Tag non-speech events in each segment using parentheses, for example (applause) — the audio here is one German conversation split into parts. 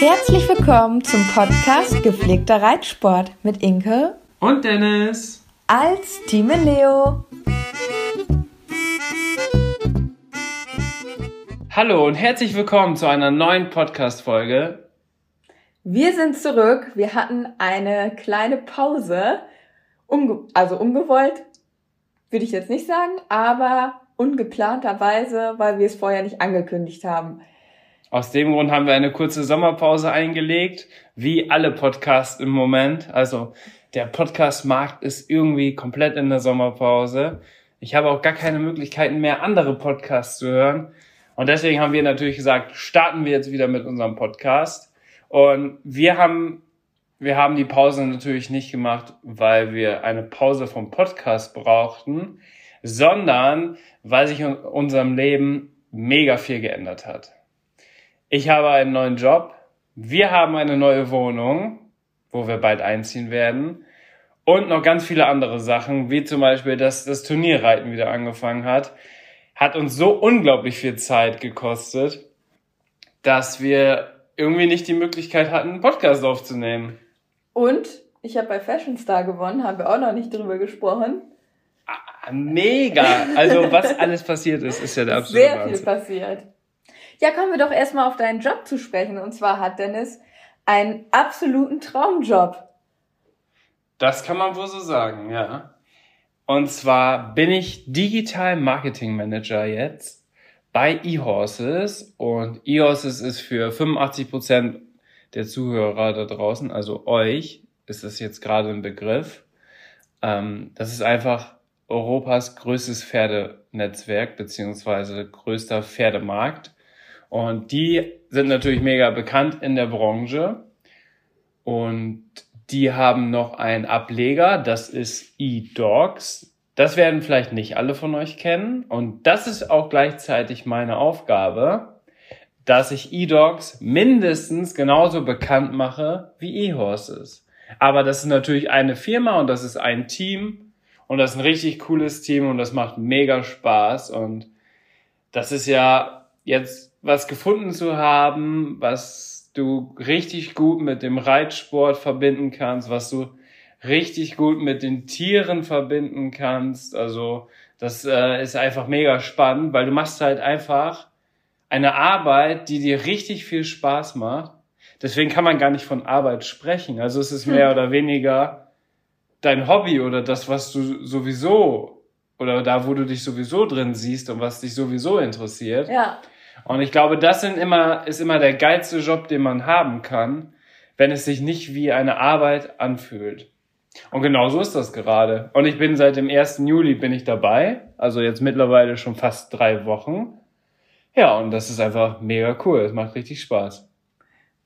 Herzlich willkommen zum Podcast Gepflegter Reitsport mit Inke und Dennis als Team Leo. Hallo und herzlich willkommen zu einer neuen Podcast-Folge. Wir sind zurück. Wir hatten eine kleine Pause. Unge also ungewollt, würde ich jetzt nicht sagen, aber ungeplanterweise, weil wir es vorher nicht angekündigt haben. Aus dem Grund haben wir eine kurze Sommerpause eingelegt, wie alle Podcasts im Moment. Also der Podcast-Markt ist irgendwie komplett in der Sommerpause. Ich habe auch gar keine Möglichkeiten mehr, andere Podcasts zu hören. Und deswegen haben wir natürlich gesagt, starten wir jetzt wieder mit unserem Podcast. Und wir haben, wir haben die Pause natürlich nicht gemacht, weil wir eine Pause vom Podcast brauchten, sondern weil sich in unserem Leben mega viel geändert hat. Ich habe einen neuen Job. Wir haben eine neue Wohnung, wo wir bald einziehen werden. Und noch ganz viele andere Sachen, wie zum Beispiel, dass das Turnierreiten wieder angefangen hat. Hat uns so unglaublich viel Zeit gekostet, dass wir irgendwie nicht die Möglichkeit hatten, einen Podcast aufzunehmen. Und ich habe bei Fashion Star gewonnen, haben wir auch noch nicht drüber gesprochen. Ah, mega! Also was alles passiert ist, ist ja der absolute Sehr Wahnsinn. viel passiert. Ja, kommen wir doch erstmal auf deinen Job zu sprechen. Und zwar hat Dennis einen absoluten Traumjob. Das kann man wohl so sagen, ja. Und zwar bin ich Digital Marketing Manager jetzt bei eHorses und eHorses ist für 85 Prozent der Zuhörer da draußen, also euch, ist das jetzt gerade ein Begriff. Ähm, das ist einfach Europas größtes Pferdenetzwerk beziehungsweise größter Pferdemarkt. Und die sind natürlich mega bekannt in der Branche. Und die haben noch einen Ableger, das ist eDogs. Das werden vielleicht nicht alle von euch kennen. Und das ist auch gleichzeitig meine Aufgabe, dass ich eDogs mindestens genauso bekannt mache wie eHorses. Aber das ist natürlich eine Firma und das ist ein Team und das ist ein richtig cooles Team und das macht mega Spaß und das ist ja jetzt was gefunden zu haben, was du richtig gut mit dem Reitsport verbinden kannst, was du richtig gut mit den Tieren verbinden kannst. Also das äh, ist einfach mega spannend, weil du machst halt einfach eine Arbeit, die dir richtig viel Spaß macht. Deswegen kann man gar nicht von Arbeit sprechen. Also es ist mehr hm. oder weniger dein Hobby oder das, was du sowieso oder da, wo du dich sowieso drin siehst und was dich sowieso interessiert. Ja. Und ich glaube, das sind immer, ist immer der geilste Job, den man haben kann, wenn es sich nicht wie eine Arbeit anfühlt. Und genau so ist das gerade. Und ich bin seit dem 1. Juli bin ich dabei. Also jetzt mittlerweile schon fast drei Wochen. Ja, und das ist einfach mega cool. Es macht richtig Spaß.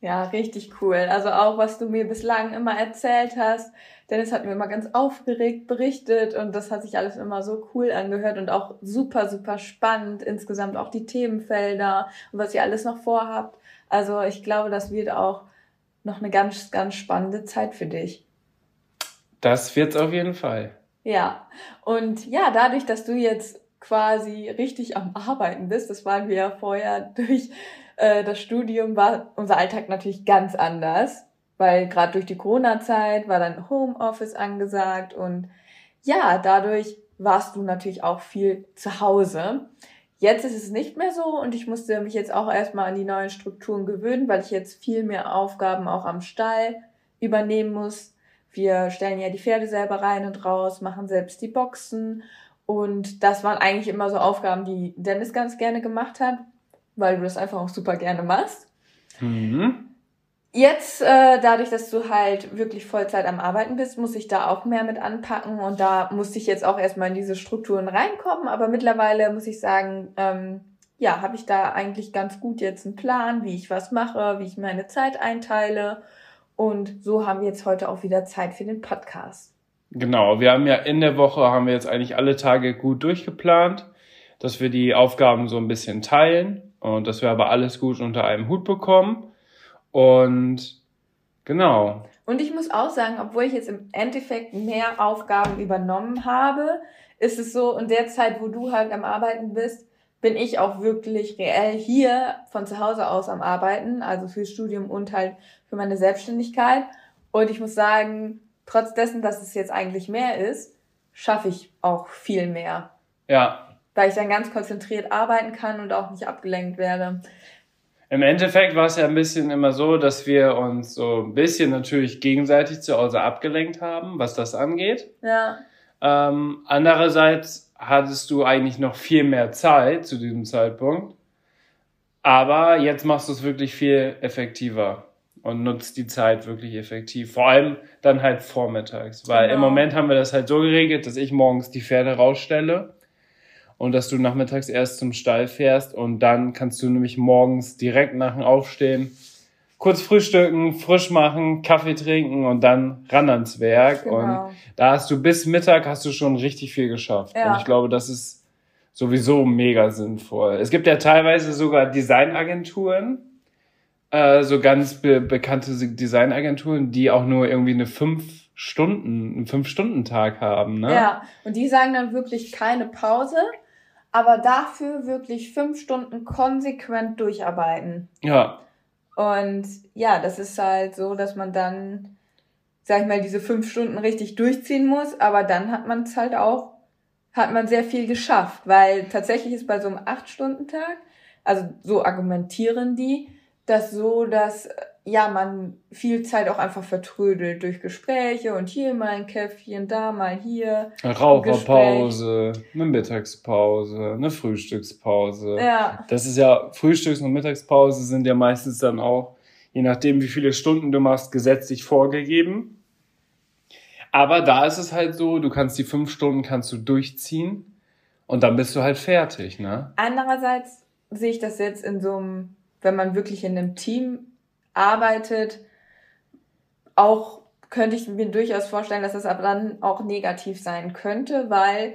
Ja, richtig cool. Also auch, was du mir bislang immer erzählt hast. Dennis hat mir immer ganz aufgeregt berichtet und das hat sich alles immer so cool angehört und auch super, super spannend. Insgesamt auch die Themenfelder und was ihr alles noch vorhabt. Also ich glaube, das wird auch noch eine ganz, ganz spannende Zeit für dich. Das wird's auf jeden Fall. Ja. Und ja, dadurch, dass du jetzt quasi richtig am Arbeiten bist, das waren wir ja vorher (laughs) durch äh, das Studium war unser Alltag natürlich ganz anders, weil gerade durch die Corona-Zeit war dann Homeoffice angesagt und ja, dadurch warst du natürlich auch viel zu Hause. Jetzt ist es nicht mehr so und ich musste mich jetzt auch erstmal an die neuen Strukturen gewöhnen, weil ich jetzt viel mehr Aufgaben auch am Stall übernehmen muss. Wir stellen ja die Pferde selber rein und raus, machen selbst die Boxen und das waren eigentlich immer so Aufgaben, die Dennis ganz gerne gemacht hat, weil du das einfach auch super gerne machst. Mhm. Jetzt, äh, dadurch, dass du halt wirklich Vollzeit am Arbeiten bist, muss ich da auch mehr mit anpacken und da musste ich jetzt auch erstmal in diese Strukturen reinkommen. Aber mittlerweile muss ich sagen, ähm, ja, habe ich da eigentlich ganz gut jetzt einen Plan, wie ich was mache, wie ich meine Zeit einteile. Und so haben wir jetzt heute auch wieder Zeit für den Podcast. Genau, wir haben ja in der Woche, haben wir jetzt eigentlich alle Tage gut durchgeplant, dass wir die Aufgaben so ein bisschen teilen und dass wir aber alles gut unter einem Hut bekommen. Und genau. Und ich muss auch sagen, obwohl ich jetzt im Endeffekt mehr Aufgaben übernommen habe, ist es so, in der Zeit, wo du halt am Arbeiten bist, bin ich auch wirklich reell hier von zu Hause aus am Arbeiten, also fürs Studium und halt für meine Selbstständigkeit. Und ich muss sagen, trotz dessen, dass es jetzt eigentlich mehr ist, schaffe ich auch viel mehr. Ja. Weil ich dann ganz konzentriert arbeiten kann und auch nicht abgelenkt werde. Im Endeffekt war es ja ein bisschen immer so, dass wir uns so ein bisschen natürlich gegenseitig zu Hause abgelenkt haben, was das angeht. Ja. Ähm, andererseits hattest du eigentlich noch viel mehr Zeit zu diesem Zeitpunkt. Aber jetzt machst du es wirklich viel effektiver und nutzt die Zeit wirklich effektiv. Vor allem dann halt vormittags. Weil genau. im Moment haben wir das halt so geregelt, dass ich morgens die Pferde rausstelle und dass du nachmittags erst zum Stall fährst und dann kannst du nämlich morgens direkt nach dem Aufstehen kurz frühstücken, frisch machen, Kaffee trinken und dann ran ans Werk. Genau. Und da hast du bis Mittag hast du schon richtig viel geschafft. Ja. Und ich glaube, das ist sowieso mega sinnvoll. Es gibt ja teilweise sogar Designagenturen, äh, so ganz be bekannte Designagenturen, die auch nur irgendwie eine fünf Stunden, einen Fünf-Stunden-Tag haben, ne? Ja, und die sagen dann wirklich keine Pause, aber dafür wirklich fünf Stunden konsequent durcharbeiten. Ja. Und ja, das ist halt so, dass man dann, sag ich mal, diese fünf Stunden richtig durchziehen muss, aber dann hat man es halt auch, hat man sehr viel geschafft, weil tatsächlich ist bei so einem Acht-Stunden-Tag, also so argumentieren die, das so, dass ja man viel Zeit auch einfach vertrödelt durch Gespräche und hier mal ein Käffchen, da mal hier. Raucherpause, eine Mittagspause, eine Frühstückspause. Ja. Das ist ja, Frühstücks- und Mittagspause sind ja meistens dann auch, je nachdem wie viele Stunden du machst, gesetzlich vorgegeben. Aber da ist es halt so, du kannst die fünf Stunden kannst du durchziehen und dann bist du halt fertig, ne? Andererseits sehe ich das jetzt in so einem wenn man wirklich in einem Team arbeitet, auch könnte ich mir durchaus vorstellen, dass das aber dann auch negativ sein könnte, weil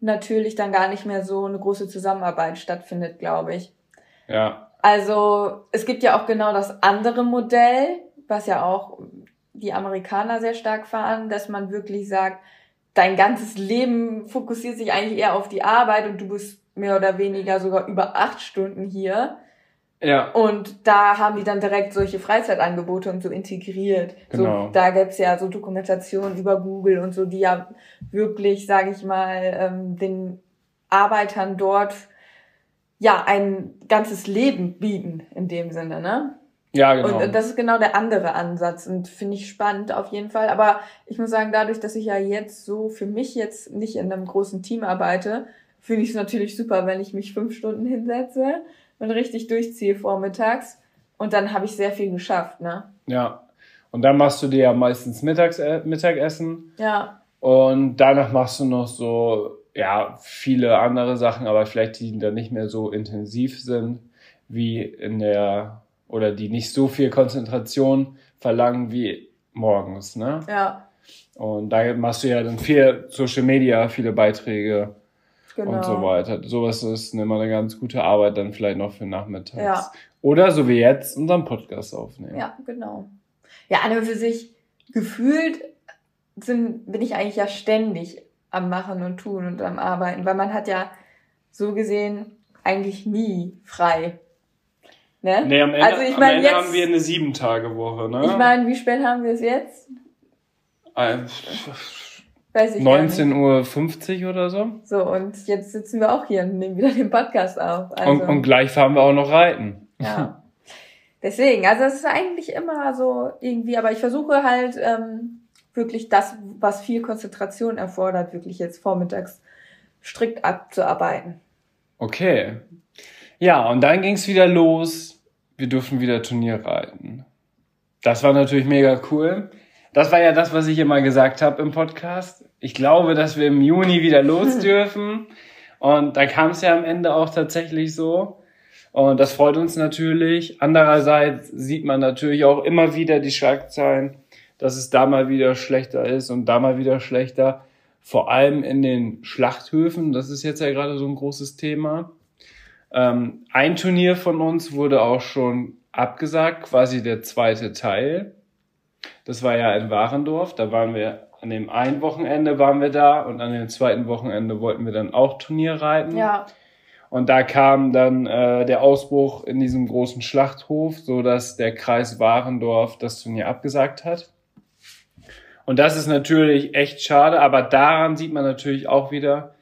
natürlich dann gar nicht mehr so eine große Zusammenarbeit stattfindet, glaube ich. Ja. Also es gibt ja auch genau das andere Modell, was ja auch die Amerikaner sehr stark fahren, dass man wirklich sagt, dein ganzes Leben fokussiert sich eigentlich eher auf die Arbeit und du bist mehr oder weniger sogar über acht Stunden hier. Ja. Und da haben die dann direkt solche Freizeitangebote und so integriert. Genau. So, da gibt's ja so Dokumentationen über Google und so, die ja wirklich, sage ich mal, ähm, den Arbeitern dort ja ein ganzes Leben bieten in dem Sinne, ne? Ja, genau. Und das ist genau der andere Ansatz und finde ich spannend auf jeden Fall. Aber ich muss sagen, dadurch, dass ich ja jetzt so für mich jetzt nicht in einem großen Team arbeite, finde ich es natürlich super, wenn ich mich fünf Stunden hinsetze und richtig durchziehe vormittags. Und dann habe ich sehr viel geschafft, ne? Ja. Und dann machst du dir ja meistens Mittags, äh, Mittagessen. Ja. Und danach machst du noch so, ja, viele andere Sachen, aber vielleicht die dann nicht mehr so intensiv sind wie in der, oder die nicht so viel Konzentration verlangen wie morgens, ne? Ja. Und da machst du ja dann viel Social Media, viele Beiträge genau. und so genau. weiter. Sowas ist immer eine ganz gute Arbeit dann vielleicht noch für nachmittags. Ja. Oder so wie jetzt unseren Podcast aufnehmen. Ja, genau. Ja, und für sich gefühlt sind, bin ich eigentlich ja ständig am Machen und Tun und am Arbeiten, weil man hat ja so gesehen eigentlich nie frei. Ne? Nee, am Ende, also ich mein, am Ende jetzt, haben wir eine Sieben-Tage-Woche, ne? Ich meine, wie spät haben wir es jetzt? Ein, Weiß ich 19.50 Uhr oder so. So, und jetzt sitzen wir auch hier und nehmen wieder den Podcast auf. Also, und, und gleich fahren wir auch noch reiten. Ja. (laughs) Deswegen, also es ist eigentlich immer so irgendwie, aber ich versuche halt ähm, wirklich das, was viel Konzentration erfordert, wirklich jetzt vormittags strikt abzuarbeiten. Okay. Ja, und dann ging es wieder los. Wir durften wieder Turnier reiten. Das war natürlich mega cool. Das war ja das, was ich immer gesagt habe im Podcast. Ich glaube, dass wir im Juni wieder (laughs) los dürfen. Und da kam es ja am Ende auch tatsächlich so. Und das freut uns natürlich. Andererseits sieht man natürlich auch immer wieder die Schlagzeilen, dass es da mal wieder schlechter ist und da mal wieder schlechter. Vor allem in den Schlachthöfen. Das ist jetzt ja gerade so ein großes Thema. Ähm, ein Turnier von uns wurde auch schon abgesagt, quasi der zweite Teil. Das war ja in Warendorf. Da waren wir an dem einen Wochenende waren wir da und an dem zweiten Wochenende wollten wir dann auch Turnier reiten. Ja. Und da kam dann äh, der Ausbruch in diesem großen Schlachthof, so dass der Kreis Warendorf das Turnier abgesagt hat. Und das ist natürlich echt schade, aber daran sieht man natürlich auch wieder,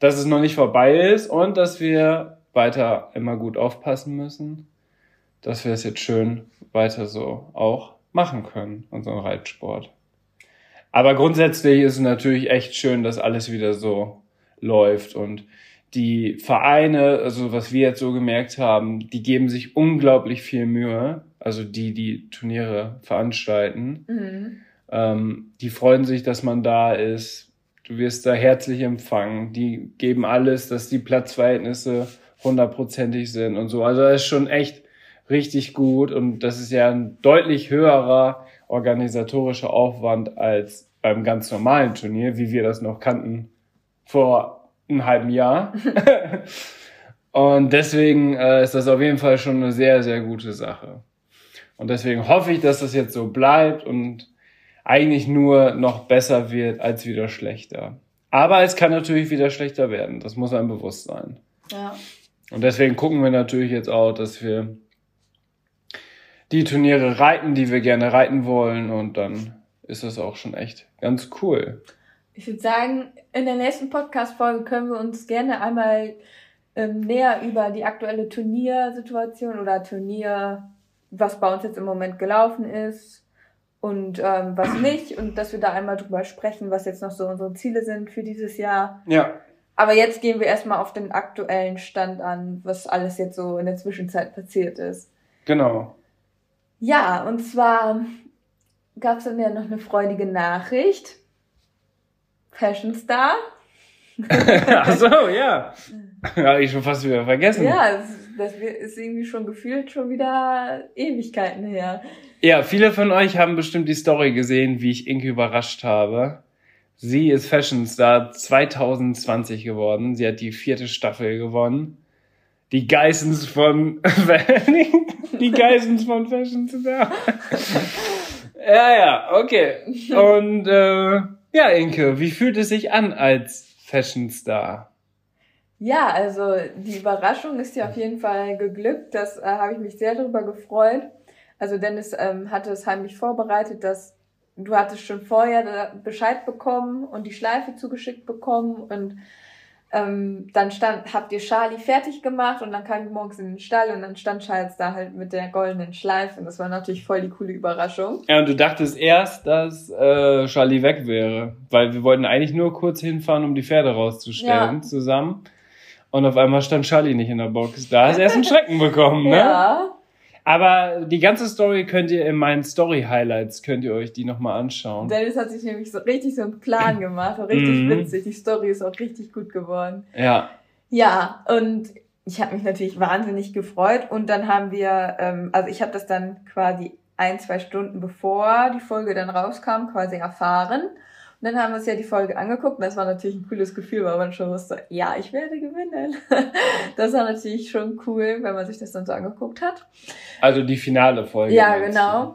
dass es noch nicht vorbei ist und dass wir weiter immer gut aufpassen müssen, dass wir es jetzt schön weiter so auch machen können, unseren Reitsport. Aber grundsätzlich ist es natürlich echt schön, dass alles wieder so läuft und die Vereine, also was wir jetzt so gemerkt haben, die geben sich unglaublich viel Mühe, also die, die Turniere veranstalten. Mhm. Ähm, die freuen sich, dass man da ist. Du wirst da herzlich empfangen. Die geben alles, dass die Platzverhältnisse hundertprozentig sind und so. Also das ist schon echt richtig gut und das ist ja ein deutlich höherer organisatorischer Aufwand als beim ganz normalen Turnier, wie wir das noch kannten vor einem halben Jahr. (laughs) und deswegen äh, ist das auf jeden Fall schon eine sehr, sehr gute Sache. Und deswegen hoffe ich, dass das jetzt so bleibt und eigentlich nur noch besser wird als wieder schlechter. Aber es kann natürlich wieder schlechter werden. Das muss einem bewusst sein. Ja. Und deswegen gucken wir natürlich jetzt auch, dass wir die Turniere reiten, die wir gerne reiten wollen. Und dann ist das auch schon echt ganz cool. Ich würde sagen, in der nächsten Podcast-Folge können wir uns gerne einmal ähm, näher über die aktuelle Turniersituation oder Turnier, was bei uns jetzt im Moment gelaufen ist und ähm, was nicht. Und dass wir da einmal drüber sprechen, was jetzt noch so unsere Ziele sind für dieses Jahr. Ja. Aber jetzt gehen wir erstmal auf den aktuellen Stand an, was alles jetzt so in der Zwischenzeit passiert ist. Genau. Ja, und zwar gab es dann ja noch eine freudige Nachricht. Fashion Star. (laughs) Ach so, ja. Habe ich schon fast wieder vergessen. Ja, das, ist irgendwie schon gefühlt schon wieder Ewigkeiten her. Ja, viele von euch haben bestimmt die Story gesehen, wie ich Inke überrascht habe. Sie ist Fashion Star 2020 geworden. Sie hat die vierte Staffel gewonnen. Die Geissens von (laughs) die Geissens von Fashion Star. ja, ja, okay. Und äh, ja, Inke, wie fühlt es sich an als Fashion Star? Ja, also die Überraschung ist ja auf jeden Fall geglückt. Das äh, habe ich mich sehr darüber gefreut. Also Dennis ähm, hatte es heimlich vorbereitet, dass du hattest schon vorher Bescheid bekommen und die Schleife zugeschickt bekommen und ähm, dann stand, habt ihr Charlie fertig gemacht und dann kam ich morgens in den Stall und dann stand Charles da halt mit der goldenen Schleife und das war natürlich voll die coole Überraschung. Ja, und du dachtest erst, dass äh, Charlie weg wäre, weil wir wollten eigentlich nur kurz hinfahren, um die Pferde rauszustellen ja. zusammen. Und auf einmal stand Charlie nicht in der Box. Da hast du erst einen Schrecken bekommen, ne? Ja. Aber die ganze Story könnt ihr in meinen Story Highlights könnt ihr euch die nochmal anschauen. Dennis hat sich nämlich so richtig so einen Plan (laughs) gemacht, richtig mhm. witzig. Die Story ist auch richtig gut geworden. Ja. Ja, und ich habe mich natürlich wahnsinnig gefreut und dann haben wir, ähm, also ich habe das dann quasi ein, zwei Stunden bevor die Folge dann rauskam, quasi erfahren. Und dann haben wir uns ja die Folge angeguckt und das war natürlich ein cooles Gefühl, weil man schon wusste, ja, ich werde gewinnen. (laughs) Das war natürlich schon cool, wenn man sich das dann so angeguckt hat. Also die finale Folge. Ja, genau.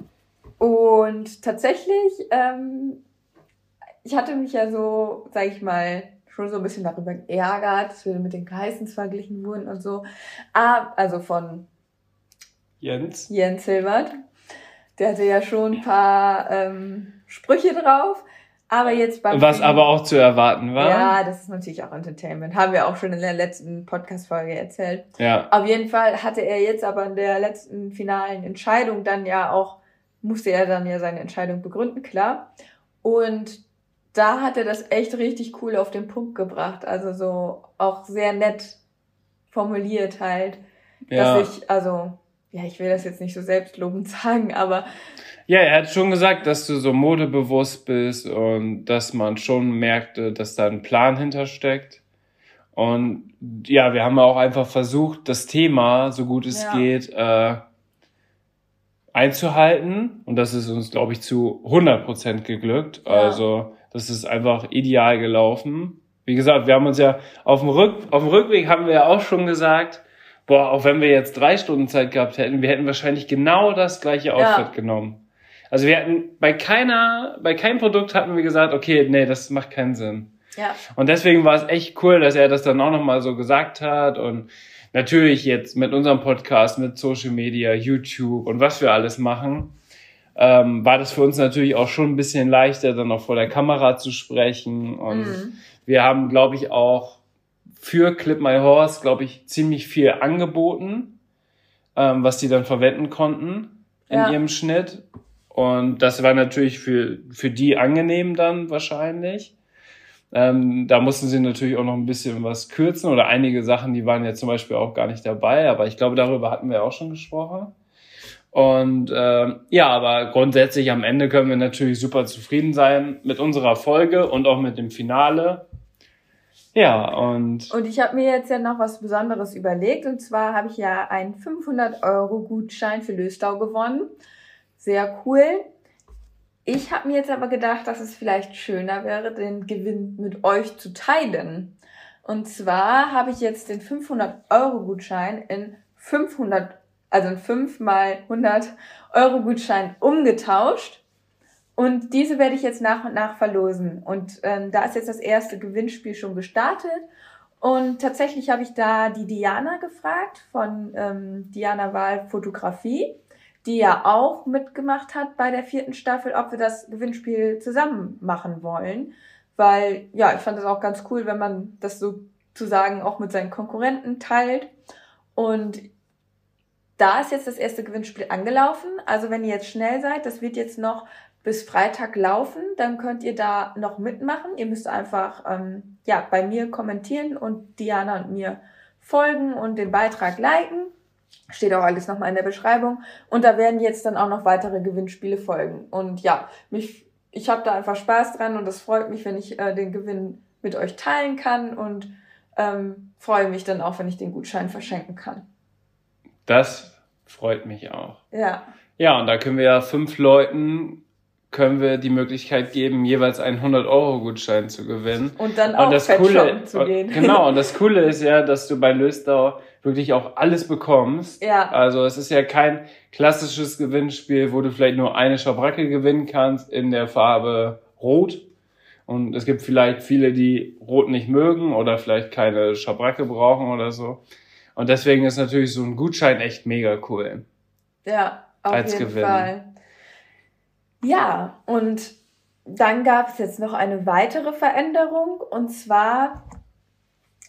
Und tatsächlich, ähm, ich hatte mich ja so, sag ich mal, schon so ein bisschen darüber geärgert, dass wir mit den Geissens verglichen wurden und so. Ah, also von Jens. Jens Hilbert. Der hatte ja schon ein paar ähm, Sprüche drauf. Aber jetzt beim Was Film, aber auch zu erwarten war. Ja, das ist natürlich auch Entertainment. Haben wir auch schon in der letzten Podcast-Folge erzählt. Ja. Auf jeden Fall hatte er jetzt aber in der letzten finalen Entscheidung dann ja auch, musste er dann ja seine Entscheidung begründen, klar. Und da hat er das echt richtig cool auf den Punkt gebracht. Also so auch sehr nett formuliert halt. Ja. Dass ich, also, ja, ich will das jetzt nicht so selbstlobend (laughs) sagen, aber. Ja, er hat schon gesagt, dass du so modebewusst bist und dass man schon merkte, dass da ein Plan hintersteckt. Und ja, wir haben auch einfach versucht, das Thema, so gut es ja. geht, äh, einzuhalten. Und das ist uns, glaube ich, zu 100 Prozent geglückt. Ja. Also, das ist einfach ideal gelaufen. Wie gesagt, wir haben uns ja auf dem, Rück, auf dem Rückweg haben wir ja auch schon gesagt, boah, auch wenn wir jetzt drei Stunden Zeit gehabt hätten, wir hätten wahrscheinlich genau das gleiche Outfit ja. genommen. Also wir hatten bei keiner, bei keinem Produkt hatten wir gesagt, okay, nee, das macht keinen Sinn. Ja. Und deswegen war es echt cool, dass er das dann auch nochmal so gesagt hat und natürlich jetzt mit unserem Podcast, mit Social Media, YouTube und was wir alles machen, ähm, war das für uns natürlich auch schon ein bisschen leichter, dann auch vor der Kamera zu sprechen. Und mhm. wir haben, glaube ich, auch für Clip My Horse, glaube ich, ziemlich viel angeboten, ähm, was die dann verwenden konnten in ja. ihrem Schnitt. Und das war natürlich für, für die angenehm dann wahrscheinlich. Ähm, da mussten sie natürlich auch noch ein bisschen was kürzen oder einige Sachen, die waren ja zum Beispiel auch gar nicht dabei, aber ich glaube, darüber hatten wir auch schon gesprochen. Und äh, ja, aber grundsätzlich am Ende können wir natürlich super zufrieden sein mit unserer Folge und auch mit dem Finale. Ja, und. Und ich habe mir jetzt ja noch was Besonderes überlegt. Und zwar habe ich ja einen 500 Euro Gutschein für Löstau gewonnen. Sehr cool. Ich habe mir jetzt aber gedacht, dass es vielleicht schöner wäre, den Gewinn mit euch zu teilen. Und zwar habe ich jetzt den 500 Euro Gutschein in 500, also in 5 mal 100 Euro Gutschein umgetauscht. Und diese werde ich jetzt nach und nach verlosen. Und ähm, da ist jetzt das erste Gewinnspiel schon gestartet. Und tatsächlich habe ich da die Diana gefragt von ähm, Diana Wahl Fotografie die ja auch mitgemacht hat bei der vierten Staffel, ob wir das Gewinnspiel zusammen machen wollen. Weil, ja, ich fand das auch ganz cool, wenn man das sozusagen auch mit seinen Konkurrenten teilt. Und da ist jetzt das erste Gewinnspiel angelaufen. Also wenn ihr jetzt schnell seid, das wird jetzt noch bis Freitag laufen, dann könnt ihr da noch mitmachen. Ihr müsst einfach ähm, ja bei mir kommentieren und Diana und mir folgen und den Beitrag liken. Steht auch alles nochmal in der Beschreibung. Und da werden jetzt dann auch noch weitere Gewinnspiele folgen. Und ja, mich, ich habe da einfach Spaß dran und es freut mich, wenn ich äh, den Gewinn mit euch teilen kann und ähm, freue mich dann auch, wenn ich den Gutschein verschenken kann. Das freut mich auch. Ja. Ja, und da können wir ja fünf Leuten können wir die Möglichkeit geben, jeweils einen 100-Euro-Gutschein zu gewinnen. Und dann auch und das Coole, zu gehen. Genau, (laughs) und das Coole ist ja, dass du bei Löstau wirklich auch alles bekommst. Ja. Also es ist ja kein klassisches Gewinnspiel, wo du vielleicht nur eine Schabracke gewinnen kannst in der Farbe Rot. Und es gibt vielleicht viele, die Rot nicht mögen oder vielleicht keine Schabracke brauchen oder so. Und deswegen ist natürlich so ein Gutschein echt mega cool. Ja, auf als jeden Gewinn. Fall. Ja, und dann gab es jetzt noch eine weitere Veränderung. Und zwar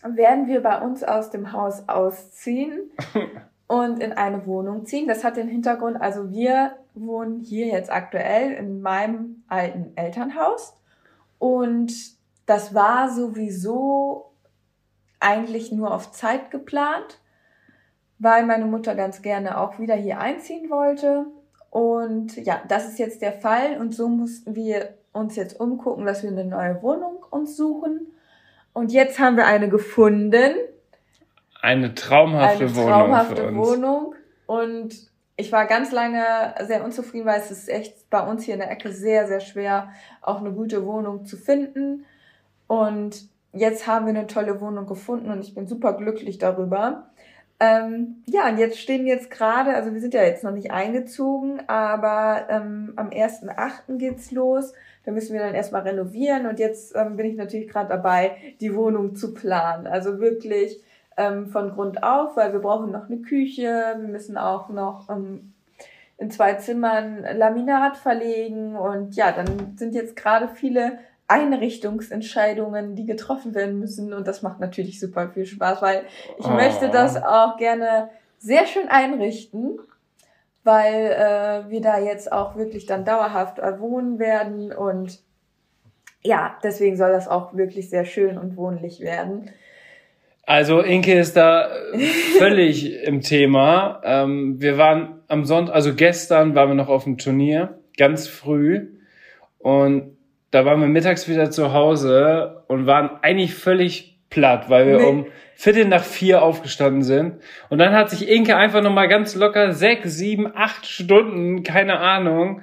werden wir bei uns aus dem Haus ausziehen (laughs) und in eine Wohnung ziehen. Das hat den Hintergrund, also wir wohnen hier jetzt aktuell in meinem alten Elternhaus. Und das war sowieso eigentlich nur auf Zeit geplant, weil meine Mutter ganz gerne auch wieder hier einziehen wollte und ja, das ist jetzt der Fall und so mussten wir uns jetzt umgucken, dass wir eine neue Wohnung uns suchen. Und jetzt haben wir eine gefunden. Eine traumhafte, eine traumhafte Wohnung. Wohnung. Und ich war ganz lange sehr unzufrieden, weil es ist echt bei uns hier in der Ecke sehr, sehr schwer, auch eine gute Wohnung zu finden. Und jetzt haben wir eine tolle Wohnung gefunden und ich bin super glücklich darüber. Ähm, ja, und jetzt stehen jetzt gerade, also wir sind ja jetzt noch nicht eingezogen, aber ähm, am 1.8. geht's los. Da müssen wir dann erstmal renovieren und jetzt ähm, bin ich natürlich gerade dabei, die Wohnung zu planen. Also wirklich ähm, von Grund auf, weil wir brauchen noch eine Küche, wir müssen auch noch ähm, in zwei Zimmern Laminat verlegen und ja, dann sind jetzt gerade viele Einrichtungsentscheidungen, die getroffen werden müssen. Und das macht natürlich super viel Spaß, weil ich oh. möchte das auch gerne sehr schön einrichten, weil äh, wir da jetzt auch wirklich dann dauerhaft wohnen werden. Und ja, deswegen soll das auch wirklich sehr schön und wohnlich werden. Also Inke ist da völlig (laughs) im Thema. Ähm, wir waren am Sonntag, also gestern waren wir noch auf dem Turnier, ganz früh. Und da waren wir mittags wieder zu Hause und waren eigentlich völlig platt, weil wir nee. um Viertel nach vier aufgestanden sind. Und dann hat sich Inke einfach nochmal ganz locker sechs, sieben, acht Stunden, keine Ahnung,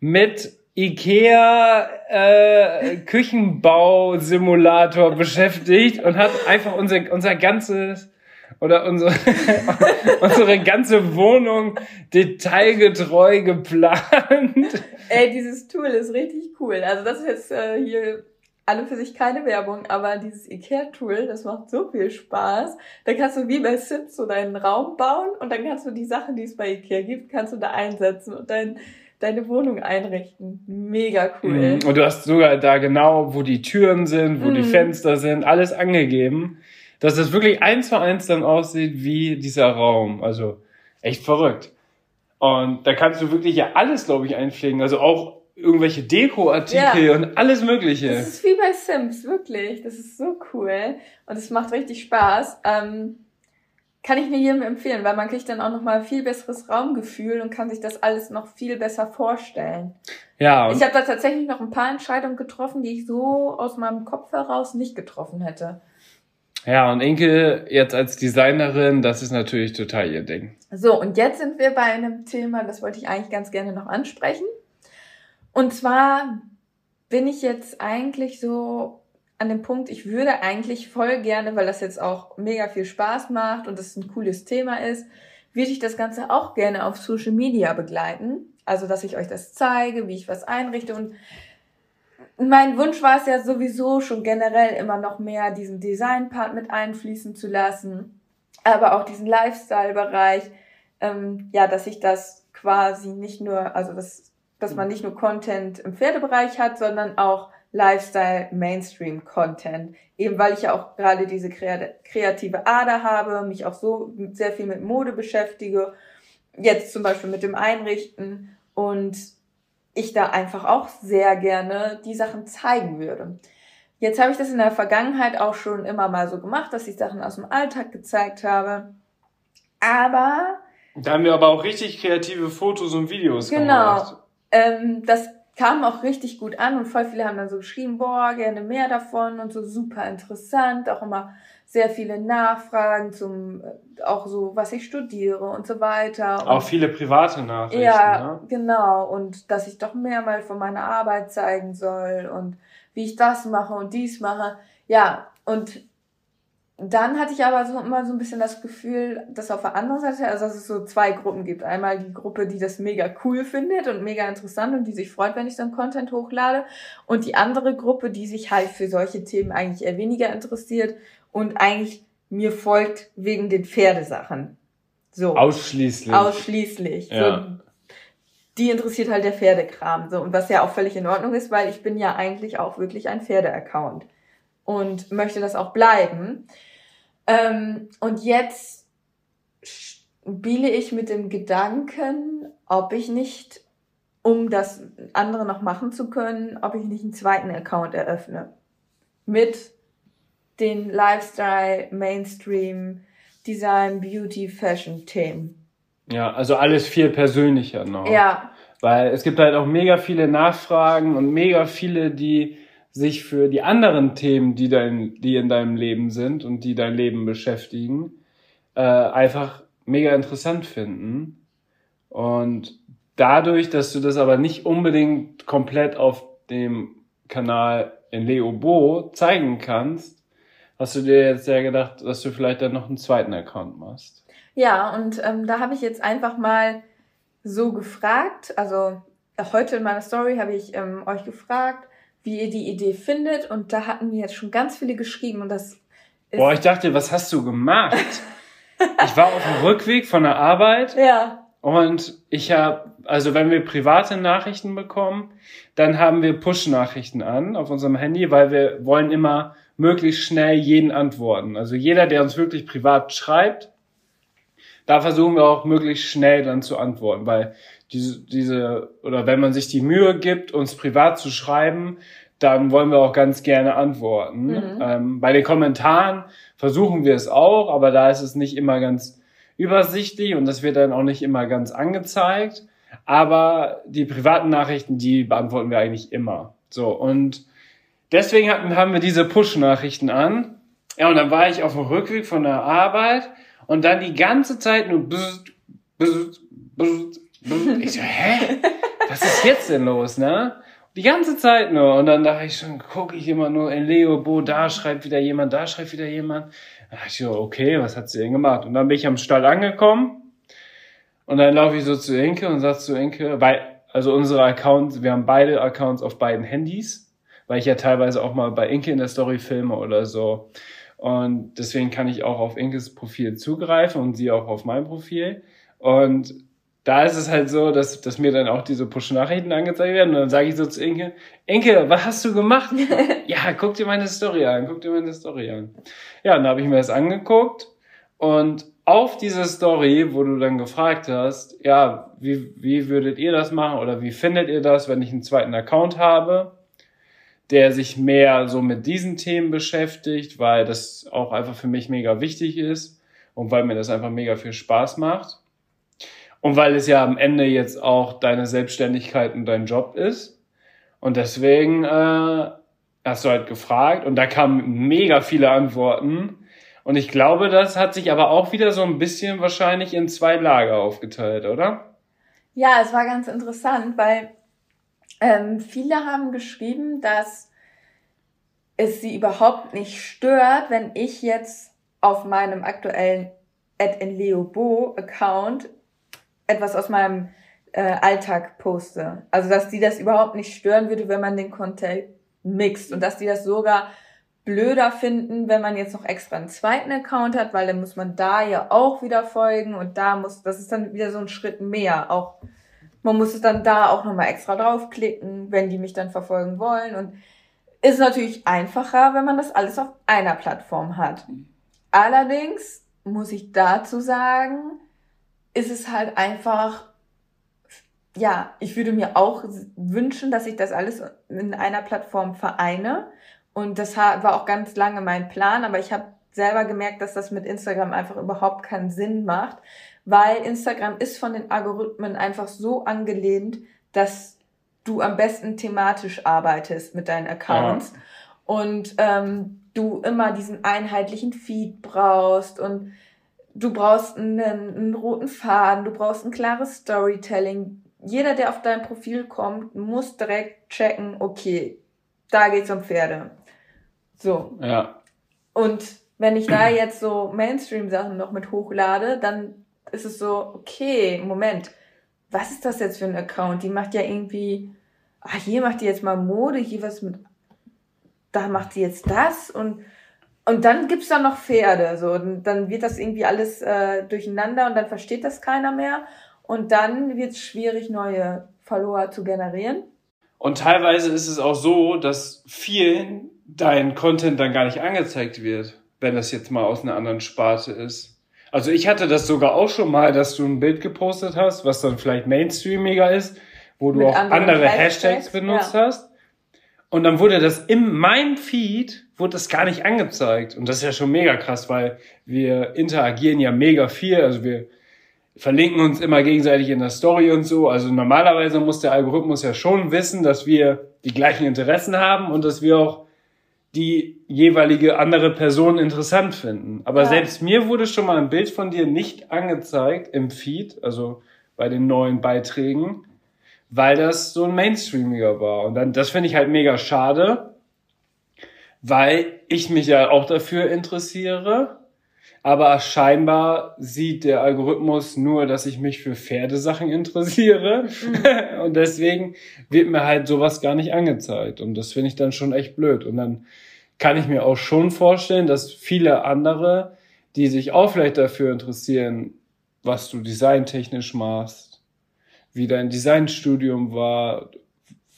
mit Ikea äh, Küchenbausimulator (laughs) beschäftigt und hat einfach unser, unser ganzes oder unsere, (laughs) unsere ganze Wohnung detailgetreu geplant. Ey, dieses Tool ist richtig cool. Also das ist jetzt äh, hier alle für sich keine Werbung, aber dieses Ikea-Tool, das macht so viel Spaß. Da kannst du wie bei Sims so deinen Raum bauen und dann kannst du die Sachen, die es bei Ikea gibt, kannst du da einsetzen und dein deine Wohnung einrichten. Mega cool. Mhm. Und du hast sogar da genau, wo die Türen sind, wo mm. die mhm. Fenster sind, alles angegeben, dass das wirklich eins zu eins dann aussieht wie dieser Raum. Also echt verrückt. Und da kannst du wirklich ja alles, glaube ich, einpflegen. Also auch irgendwelche Dekoartikel ja. und alles Mögliche. Das ist wie bei Sims, wirklich. Das ist so cool. Und es macht richtig Spaß. Ähm, kann ich mir jedem empfehlen, weil man kriegt dann auch nochmal viel besseres Raumgefühl und kann sich das alles noch viel besser vorstellen. Ja. Ich habe da tatsächlich noch ein paar Entscheidungen getroffen, die ich so aus meinem Kopf heraus nicht getroffen hätte. Ja, und Inke jetzt als Designerin, das ist natürlich total ihr Ding. So, und jetzt sind wir bei einem Thema, das wollte ich eigentlich ganz gerne noch ansprechen. Und zwar bin ich jetzt eigentlich so an dem Punkt, ich würde eigentlich voll gerne, weil das jetzt auch mega viel Spaß macht und das ein cooles Thema ist, würde ich das Ganze auch gerne auf Social Media begleiten. Also, dass ich euch das zeige, wie ich was einrichte. Und mein Wunsch war es ja sowieso schon generell immer noch mehr diesen Design-Part mit einfließen zu lassen, aber auch diesen Lifestyle-Bereich, ähm, ja, dass ich das quasi nicht nur, also dass, dass man nicht nur Content im Pferdebereich hat, sondern auch Lifestyle, Mainstream Content. Eben weil ich ja auch gerade diese kreative Ader habe, mich auch so sehr viel mit Mode beschäftige. Jetzt zum Beispiel mit dem Einrichten und ich da einfach auch sehr gerne die Sachen zeigen würde. Jetzt habe ich das in der Vergangenheit auch schon immer mal so gemacht, dass ich Sachen aus dem Alltag gezeigt habe. Aber. Da haben wir aber auch richtig kreative Fotos und Videos genau, gemacht. Genau. Ähm, das kam auch richtig gut an und voll viele haben dann so geschrieben, boah, gerne mehr davon und so super interessant, auch immer sehr viele Nachfragen zum, äh, auch so, was ich studiere und so weiter. Und auch viele private Nachrichten. Ja, ne? genau. Und dass ich doch mehr mal von meiner Arbeit zeigen soll und wie ich das mache und dies mache. Ja, und dann hatte ich aber so immer so ein bisschen das Gefühl, dass auf der anderen Seite, also dass es so zwei Gruppen gibt. Einmal die Gruppe, die das mega cool findet und mega interessant und die sich freut, wenn ich dann Content hochlade. Und die andere Gruppe, die sich halt für solche Themen eigentlich eher weniger interessiert und eigentlich mir folgt wegen den Pferdesachen. So. Ausschließlich. Ausschließlich. Ja. So, die interessiert halt der Pferdekram. So. Und was ja auch völlig in Ordnung ist, weil ich bin ja eigentlich auch wirklich ein Pferdeaccount und möchte das auch bleiben. Ähm, und jetzt spiele ich mit dem Gedanken, ob ich nicht, um das andere noch machen zu können, ob ich nicht einen zweiten Account eröffne. Mit den Lifestyle, Mainstream, Design, Beauty, Fashion Themen. Ja, also alles viel persönlicher noch. Ja. Weil es gibt halt auch mega viele Nachfragen und mega viele, die sich für die anderen Themen, die, dein, die in deinem Leben sind und die dein Leben beschäftigen, äh, einfach mega interessant finden. Und dadurch, dass du das aber nicht unbedingt komplett auf dem Kanal in Leo Bo zeigen kannst, hast du dir jetzt ja gedacht, dass du vielleicht dann noch einen zweiten Account machst. Ja, und ähm, da habe ich jetzt einfach mal so gefragt, also heute in meiner Story habe ich ähm, euch gefragt, wie ihr die Idee findet. Und da hatten mir jetzt schon ganz viele geschrieben und das ist Boah, ich dachte, was hast du gemacht? (laughs) ich war auf dem Rückweg von der Arbeit. Ja. Und ich habe, also wenn wir private Nachrichten bekommen, dann haben wir Push-Nachrichten an auf unserem Handy, weil wir wollen immer möglichst schnell jeden antworten. Also jeder, der uns wirklich privat schreibt, da versuchen wir auch möglichst schnell dann zu antworten, weil diese, diese, oder wenn man sich die Mühe gibt, uns privat zu schreiben, dann wollen wir auch ganz gerne antworten. Mhm. Ähm, bei den Kommentaren versuchen wir es auch, aber da ist es nicht immer ganz übersichtlich und das wird dann auch nicht immer ganz angezeigt. Aber die privaten Nachrichten, die beantworten wir eigentlich immer. So, und deswegen hatten, haben wir diese Push-Nachrichten an. Ja, und dann war ich auf dem Rückweg von der Arbeit und dann die ganze Zeit nur bzz, bzz, bzz, bzz. Ich so, hä? Was ist jetzt denn los, ne? Die ganze Zeit nur. Und dann dachte ich schon, gucke ich immer nur in Leo, Bo, da schreibt wieder jemand, da schreibt wieder jemand. Da dachte ich so, okay, was hat sie denn gemacht? Und dann bin ich am Stall angekommen und dann laufe ich so zu Inke und sag zu Inke, weil, also unsere Accounts, wir haben beide Accounts auf beiden Handys, weil ich ja teilweise auch mal bei Inke in der Story filme oder so. Und deswegen kann ich auch auf Inkes Profil zugreifen und sie auch auf mein Profil. Und da ist es halt so, dass, dass mir dann auch diese Push-Nachrichten angezeigt werden. Und dann sage ich so zu Inke, Inke, was hast du gemacht? (laughs) ja, guck dir meine Story an, guck dir meine Story an. Ja, und dann habe ich mir das angeguckt und auf diese Story, wo du dann gefragt hast, ja, wie, wie würdet ihr das machen oder wie findet ihr das, wenn ich einen zweiten Account habe, der sich mehr so mit diesen Themen beschäftigt, weil das auch einfach für mich mega wichtig ist und weil mir das einfach mega viel Spaß macht. Und weil es ja am Ende jetzt auch deine Selbstständigkeit und dein Job ist. Und deswegen äh, hast du halt gefragt und da kamen mega viele Antworten. Und ich glaube, das hat sich aber auch wieder so ein bisschen wahrscheinlich in zwei Lager aufgeteilt, oder? Ja, es war ganz interessant, weil ähm, viele haben geschrieben, dass es sie überhaupt nicht stört, wenn ich jetzt auf meinem aktuellen Leobo Account etwas aus meinem äh, Alltag poste. Also dass die das überhaupt nicht stören würde, wenn man den Content mixt und dass die das sogar blöder finden, wenn man jetzt noch extra einen zweiten Account hat, weil dann muss man da ja auch wieder folgen und da muss, das ist dann wieder so ein Schritt mehr. Auch man muss es dann da auch nochmal extra draufklicken, wenn die mich dann verfolgen wollen. Und ist natürlich einfacher, wenn man das alles auf einer Plattform hat. Allerdings muss ich dazu sagen, ist es halt einfach, ja, ich würde mir auch wünschen, dass ich das alles in einer Plattform vereine. Und das war auch ganz lange mein Plan, aber ich habe selber gemerkt, dass das mit Instagram einfach überhaupt keinen Sinn macht, weil Instagram ist von den Algorithmen einfach so angelehnt, dass du am besten thematisch arbeitest mit deinen Accounts ja. und ähm, du immer diesen einheitlichen Feed brauchst und du brauchst einen, einen roten Faden, du brauchst ein klares Storytelling. Jeder, der auf dein Profil kommt, muss direkt checken, okay, da geht's um Pferde. So. Ja. Und wenn ich da jetzt so Mainstream-Sachen noch mit hochlade, dann ist es so, okay, Moment, was ist das jetzt für ein Account? Die macht ja irgendwie, ah, hier macht die jetzt mal Mode, hier was mit, da macht sie jetzt das und und dann gibt's da noch Pferde, so und dann wird das irgendwie alles äh, durcheinander und dann versteht das keiner mehr und dann wird es schwierig, neue Follower zu generieren. Und teilweise ist es auch so, dass vielen dein Content dann gar nicht angezeigt wird, wenn das jetzt mal aus einer anderen Sparte ist. Also ich hatte das sogar auch schon mal, dass du ein Bild gepostet hast, was dann vielleicht mainstreamiger ist, wo du Mit auch andere Hashtags, Hashtags benutzt ja. hast. Und dann wurde das in meinem Feed, wurde das gar nicht angezeigt. Und das ist ja schon mega krass, weil wir interagieren ja mega viel. Also wir verlinken uns immer gegenseitig in der Story und so. Also normalerweise muss der Algorithmus ja schon wissen, dass wir die gleichen Interessen haben und dass wir auch die jeweilige andere Person interessant finden. Aber ja. selbst mir wurde schon mal ein Bild von dir nicht angezeigt im Feed, also bei den neuen Beiträgen, weil das so ein Mainstreamiger war. Und dann, das finde ich halt mega schade, weil ich mich ja auch dafür interessiere. Aber scheinbar sieht der Algorithmus nur, dass ich mich für Pferdesachen interessiere. Mhm. (laughs) und deswegen wird mir halt sowas gar nicht angezeigt. Und das finde ich dann schon echt blöd. Und dann kann ich mir auch schon vorstellen, dass viele andere, die sich auch vielleicht dafür interessieren, was du designtechnisch machst, wie dein Designstudium war,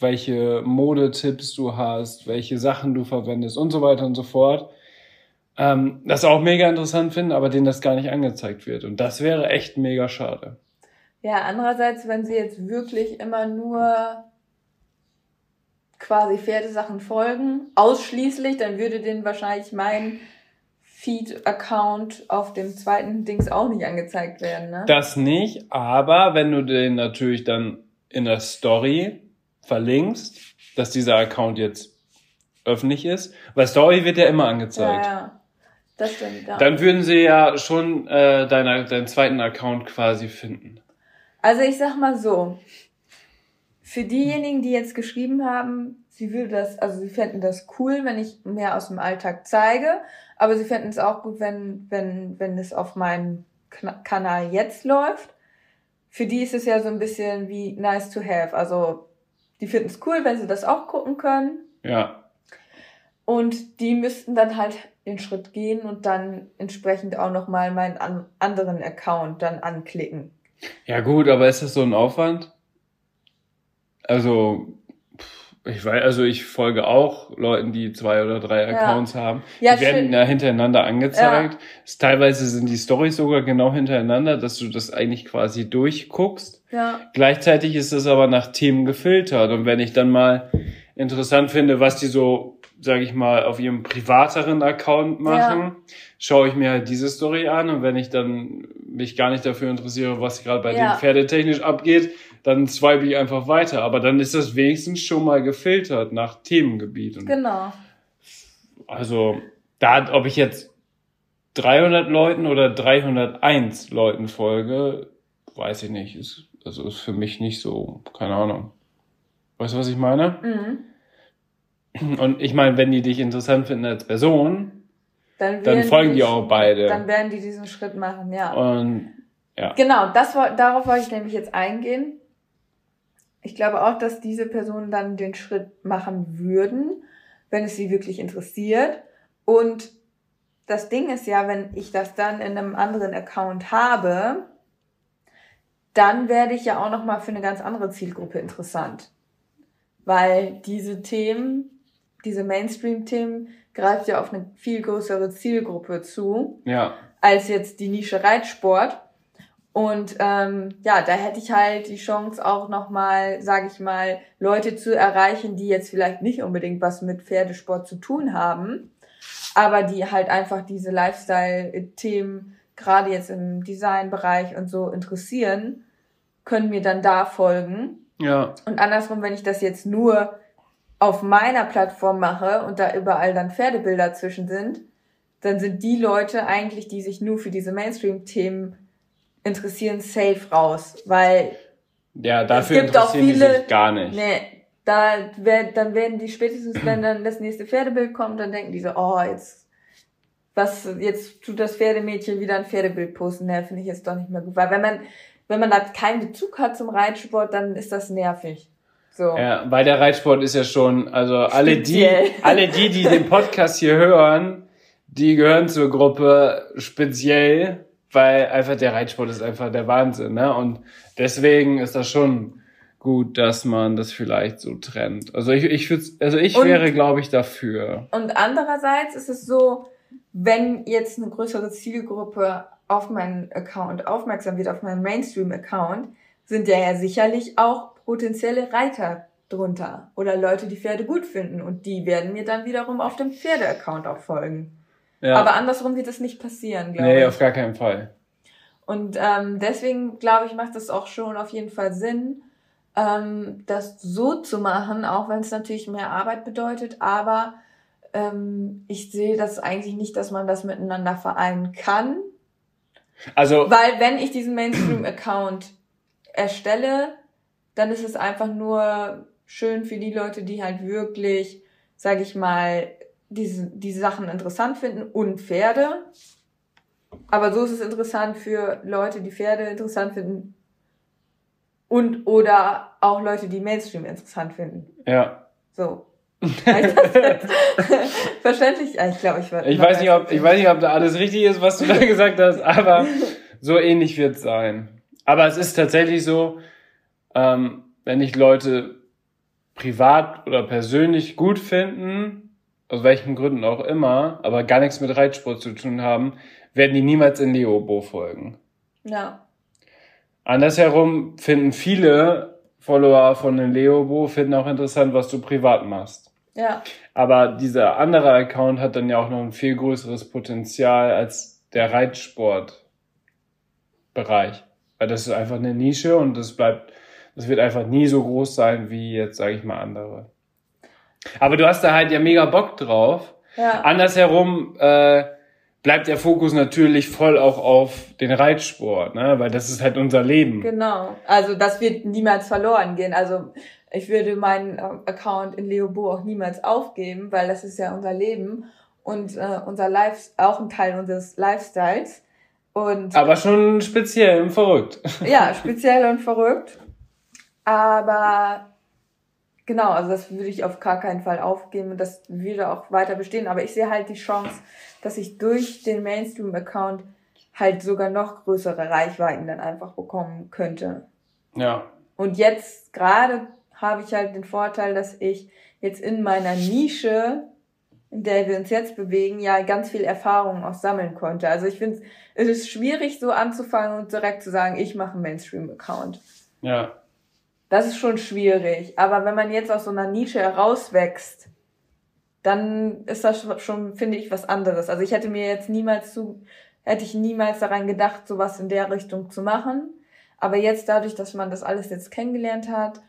welche Modetipps du hast, welche Sachen du verwendest und so weiter und so fort, ähm, das auch mega interessant finden, aber denen das gar nicht angezeigt wird. Und das wäre echt mega schade. Ja, andererseits, wenn sie jetzt wirklich immer nur quasi Pferdesachen folgen, ausschließlich, dann würde denen wahrscheinlich mein Feed-Account auf dem zweiten Dings auch nicht angezeigt werden, ne? Das nicht, aber wenn du den natürlich dann in der Story verlinkst, dass dieser Account jetzt öffentlich ist, weil Story wird ja immer angezeigt. Ja, ja. Das stimmt, ja. Dann würden sie ja schon äh, deiner, deinen zweiten Account quasi finden. Also ich sag mal so, für diejenigen, die jetzt geschrieben haben, sie würde das, also sie fänden das cool, wenn ich mehr aus dem Alltag zeige, aber sie fänden es auch gut, wenn, wenn, wenn es auf meinem Kanal jetzt läuft. Für die ist es ja so ein bisschen wie nice to have. Also die finden es cool, wenn sie das auch gucken können. Ja. Und die müssten dann halt den Schritt gehen und dann entsprechend auch nochmal meinen an anderen Account dann anklicken. Ja gut, aber ist das so ein Aufwand? Also, ich weiß, also ich folge auch Leuten, die zwei oder drei Ja. Accounts haben. Ja, die werden ja hintereinander angezeigt. Es- Teilweise sind die Stories sogar genau hintereinander, dass du das eigentlich quasi durchguckst. Ja, Gleichzeitig ist es aber nach Themen gefiltert. Und wenn ich dann mal interessant finde, was die so, sage ich mal, auf ihrem privateren Account machen, schaue ich mir halt diese Story an. Und wenn ich dann mich gar nicht dafür interessiere, was gerade bei Ja. den Pferdetechnisch abgeht, dann swipe ich einfach weiter. Aber dann ist das wenigstens schon mal gefiltert nach Themengebiet. Und genau. also, da, ob ich jetzt 300 Leuten oder 301 Leuten folge, weiß ich nicht. Ist, also ist für mich nicht so, keine Ahnung. Weißt du, was ich meine? Mhm. Und ich meine, wenn die dich interessant finden als Person, Dann, dann folgen die auch beide. Dann werden die diesen Schritt machen, ja. Und ja. Genau, das, darauf wollte ich nämlich jetzt eingehen. Ich glaube auch, dass diese Personen dann den Schritt machen würden, wenn es sie wirklich interessiert. Und das Ding ist ja, wenn ich das dann in einem anderen Account habe, dann werde ich ja auch noch mal für eine ganz andere Zielgruppe interessant. Weil diese Themen, diese Mainstream-Themen greift ja auf eine viel größere Zielgruppe zu Ja. als jetzt die Nische Reitsport. Und ähm, ja, da hätte ich halt die Chance auch nochmal, sage ich mal, Leute zu erreichen, die jetzt vielleicht nicht unbedingt was mit Pferdesport zu tun haben, aber die halt einfach diese Lifestyle-Themen gerade jetzt im Designbereich und so interessieren, können mir dann da folgen. Ja. Und andersrum, wenn ich das jetzt nur auf meiner Plattform mache und da überall dann Pferdebilder zwischen sind, dann sind die Leute eigentlich, die sich nur für diese Mainstream-Themen interessieren, safe raus. Weil, Ja, dafür gibt auch interessieren die viele- sich gar nicht. ne, da wer- dann werden die spätestens, wenn dann das nächste Pferdebild kommt, dann denken die so, oh, jetzt, was, jetzt tut das Pferdemädchen wieder ein Pferdebild posten. Ne, finde ich jetzt doch nicht mehr gut. Weil wenn man, wenn man da keinen Bezug hat zum Reitsport, dann ist das nervig. So. Ja, weil der Reitsport ist ja schon, also alle die, (laughs) alle die, die den Podcast hier hören, die gehören zur Gruppe speziell, weil einfach der Reitsport ist einfach der Wahnsinn, ne? Und deswegen ist das schon gut, dass man das vielleicht so trennt. Also ich, ich würde, also ich Und- wäre, glaube ich, dafür. Und andererseits ist es so, wenn jetzt eine größere Zielgruppe auf meinen Account aufmerksam wird, auf meinen Mainstream-Account, sind ja ja sicherlich auch potenzielle Reiter drunter oder Leute, die Pferde gut finden und die werden mir dann wiederum auf dem Pferde-Account auch folgen. Ja. Aber andersrum wird es nicht passieren, glaube nee, ich. auf gar keinen Fall. Und ähm, deswegen glaube ich, macht es auch schon auf jeden Fall Sinn, ähm, das so zu machen, auch wenn es natürlich mehr Arbeit bedeutet. Aber ähm, ich sehe das eigentlich nicht, dass man das miteinander vereinen kann. Also, Weil wenn ich diesen Mainstream-Account erstelle, dann ist es einfach nur schön für die Leute, die halt wirklich, sage ich mal, diese, diese Sachen interessant finden und Pferde. Aber so ist es interessant für Leute, die Pferde interessant finden und oder auch Leute, die Mainstream interessant finden. ja. So. (laughs) Verständlich? Ja, ich glaube, ich war. Ich weiß nicht, ob, ich weiß nicht, ob da alles richtig ist, was du da (laughs) gesagt hast, aber so ähnlich wird es sein. Aber es ist tatsächlich so, ähm, wenn ich Leute privat oder persönlich gut finden, aus welchen Gründen auch immer, aber gar nichts mit Reitsport zu tun haben, werden die niemals in Leobo folgen. Ja. Andersherum finden viele Follower von den Leobo finden auch interessant, was du privat machst. Ja. Aber dieser andere Account hat dann ja auch noch ein viel größeres Potenzial als der Reitsportbereich. Weil das ist einfach eine Nische und das bleibt, das wird einfach nie so groß sein wie jetzt, sage ich mal, andere. Aber du hast da halt ja mega Bock drauf. Ja. Andersherum äh, bleibt der Fokus natürlich voll auch auf den Reitsport, ne? weil das ist halt unser Leben. Genau. Also das wird niemals verloren gehen. Also ich würde meinen äh, Account in Leobo auch niemals aufgeben, weil das ist ja unser Leben und äh, unser Life auch ein Teil unseres Lifestyles. Und Aber schon speziell und verrückt. ja, (laughs) speziell und verrückt. Aber genau, also das würde ich auf gar keinen Fall aufgeben und das würde auch weiter bestehen. Aber ich sehe halt die Chance, dass ich durch den Mainstream-Account halt sogar noch größere Reichweiten dann einfach bekommen könnte. Ja. Und jetzt gerade habe ich halt den Vorteil, dass ich jetzt in meiner Nische, in der wir uns jetzt bewegen, ja ganz viel Erfahrung auch sammeln konnte. Also ich finde, es ist schwierig so anzufangen und direkt zu sagen, ich mache einen Mainstream-Account. Ja. Das ist schon schwierig. Aber wenn man jetzt aus so einer Nische herauswächst, dann ist das schon, finde ich, was anderes. Also ich hätte mir jetzt niemals zu, hätte ich niemals daran gedacht, sowas in der Richtung zu machen. Aber jetzt dadurch, dass man das alles jetzt kennengelernt hat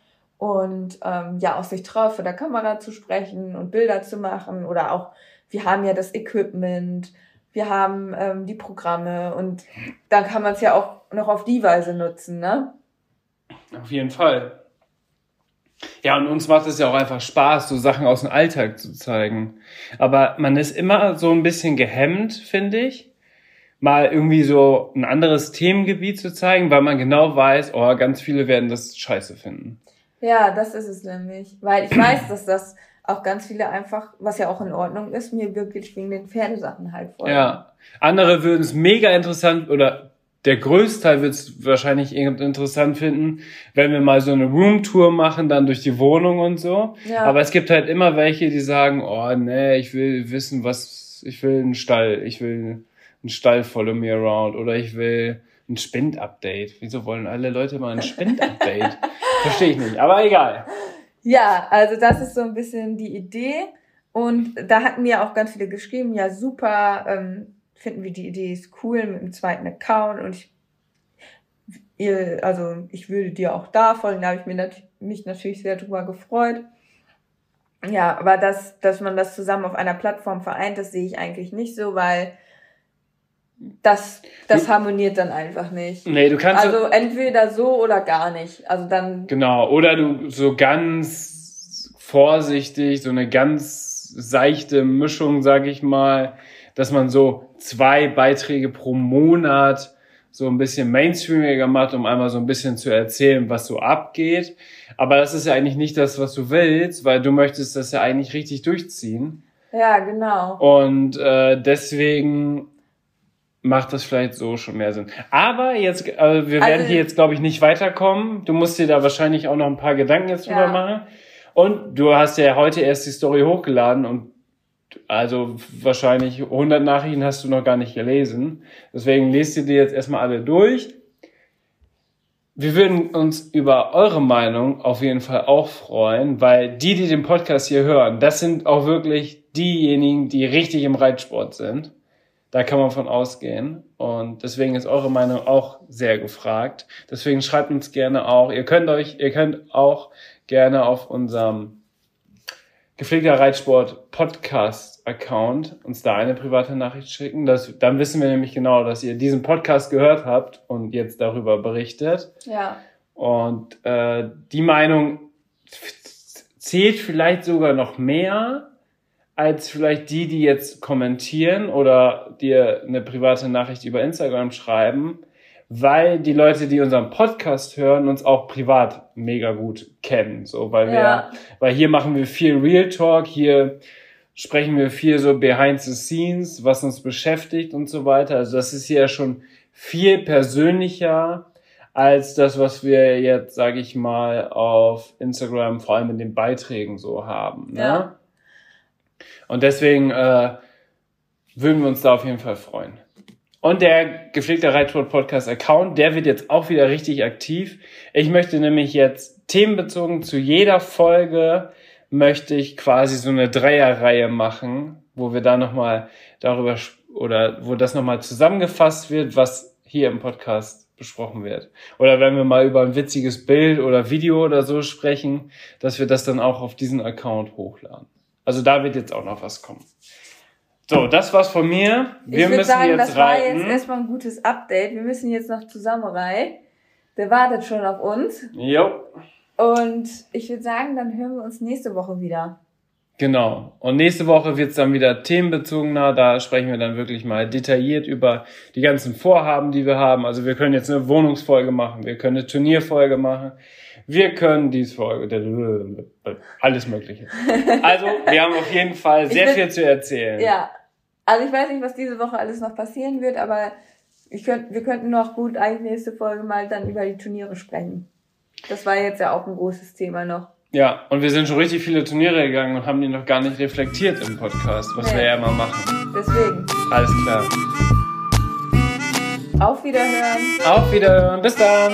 und ähm, ja auch sich traut, vor der Kamera zu sprechen und Bilder zu machen oder auch, wir haben ja das Equipment, wir haben ähm, die Programme und dann kann man es ja auch noch auf die Weise nutzen, ne? Auf jeden Fall. Ja, und uns macht es ja auch einfach Spaß, so Sachen aus dem Alltag zu zeigen. Aber man ist immer so ein bisschen gehemmt, finde ich, mal irgendwie so ein anderes Themengebiet zu zeigen, weil man genau weiß, oh, ganz viele werden das scheiße finden. Ja, das ist es nämlich. Weil ich weiß, dass das auch ganz viele einfach, was ja auch in Ordnung ist, mir wirklich wegen den Pferdesachen halt folgen. Ja. Andere würden es mega interessant oder der Größteil wird es wahrscheinlich interessant finden, wenn wir mal so eine Roomtour machen, dann durch die Wohnung und so. Ja. Aber es gibt halt immer welche, die sagen, oh nee, ich will wissen, was, ich will einen Stall, ich will einen Stall follow me around oder ich will ein Spind-Update. Wieso wollen alle Leute mal ein Spind-Update? (laughs) Verstehe ich nicht, aber egal. Ja, also das ist so ein bisschen die Idee. Und da hatten mir auch ganz viele geschrieben, ja super, ähm, finden wir die Idee ist cool mit dem zweiten Account und ich, ihr, also ich würde dir auch da folgen, da habe ich mir nat mich natürlich sehr drüber gefreut. Ja, aber das, dass man das zusammen auf einer Plattform vereint, das sehe ich eigentlich nicht so, weil das, das harmoniert dann einfach nicht. Nee, du kannst Also entweder so oder gar nicht. Also dann. Genau, oder du so ganz vorsichtig, so eine ganz seichte Mischung, sag ich mal, dass man so zwei Beiträge pro Monat so ein bisschen mainstreamiger macht, um einmal so ein bisschen zu erzählen, was so abgeht. Aber das ist ja eigentlich nicht das, was du willst, weil du möchtest das ja eigentlich richtig durchziehen. Ja, genau. Und äh, deswegen macht das vielleicht so schon mehr Sinn. Aber jetzt, äh, wir werden Also- hier jetzt, glaube ich, nicht weiterkommen. Du musst dir da wahrscheinlich auch noch ein paar Gedanken jetzt drüber Ja. machen. Und du hast ja heute erst die Story hochgeladen und also wahrscheinlich 100 Nachrichten hast du noch gar nicht gelesen. Deswegen lest ihr die jetzt erstmal alle durch. Wir würden uns über eure Meinung auf jeden Fall auch freuen, weil die, die den Podcast hier hören, das sind auch wirklich diejenigen, die richtig im Reitsport sind. Da kann man von ausgehen. Und deswegen ist eure Meinung auch sehr gefragt. Deswegen schreibt uns gerne auch. Ihr könnt euch, ihr könnt auch gerne auf unserem gepflegter Reitsport Podcast Account uns da eine private Nachricht schicken. Das, dann wissen wir nämlich genau, dass ihr diesen Podcast gehört habt und jetzt darüber berichtet. Ja. Und äh, die Meinung zählt vielleicht sogar noch mehr als vielleicht die, die jetzt kommentieren oder dir eine private Nachricht über Instagram schreiben, weil die Leute, die unseren Podcast hören, uns auch privat mega gut kennen. So, weil wir, Ja. weil hier machen wir viel Real Talk, hier sprechen wir viel so behind the scenes, was uns beschäftigt und so weiter. Also das ist hier schon viel persönlicher als das, was wir jetzt, sage ich mal, auf Instagram vor allem in den Beiträgen so haben. Ne? Ja. Und deswegen äh, würden wir uns da auf jeden Fall freuen. Und der gepflegte Reitsport Podcast Account, der wird jetzt auch wieder richtig aktiv. Ich möchte nämlich jetzt themenbezogen zu jeder Folge möchte ich quasi so eine Dreierreihe machen, wo wir da nochmal darüber oder wo das nochmal zusammengefasst wird, was hier im Podcast besprochen wird. Oder wenn wir mal über ein witziges Bild oder Video oder so sprechen, dass wir das dann auch auf diesen Account hochladen. Also da wird jetzt auch noch was kommen. So, das war's von mir. Wir ich müssen sagen, jetzt das reiten. war jetzt erstmal ein gutes Update. Wir müssen jetzt noch zusammen rein. Der wartet schon auf uns. Jo. Und ich würde sagen, dann hören wir uns nächste Woche wieder. Genau. Und nächste Woche wird's dann wieder themenbezogener. Da sprechen wir dann wirklich mal detailliert über die ganzen Vorhaben, die wir haben. Also wir können jetzt eine Wohnungsfolge machen, wir können eine Turnierfolge machen, wir können dies Folge, alles Mögliche. (laughs) Also wir haben auf jeden Fall sehr will, viel zu erzählen. Ja. Also ich weiß nicht, was diese Woche alles noch passieren wird, aber ich könnt, wir könnten noch gut eigentlich nächste Folge mal dann über die Turniere sprechen. Das war jetzt ja auch ein großes Thema noch. Ja, und wir sind schon richtig viele Turniere gegangen und haben die noch gar nicht reflektiert im Podcast, was nee. wir ja immer machen. Deswegen. Alles klar. Auf Wiederhören. Auf Wiederhören. Bis dann.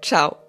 Ciao.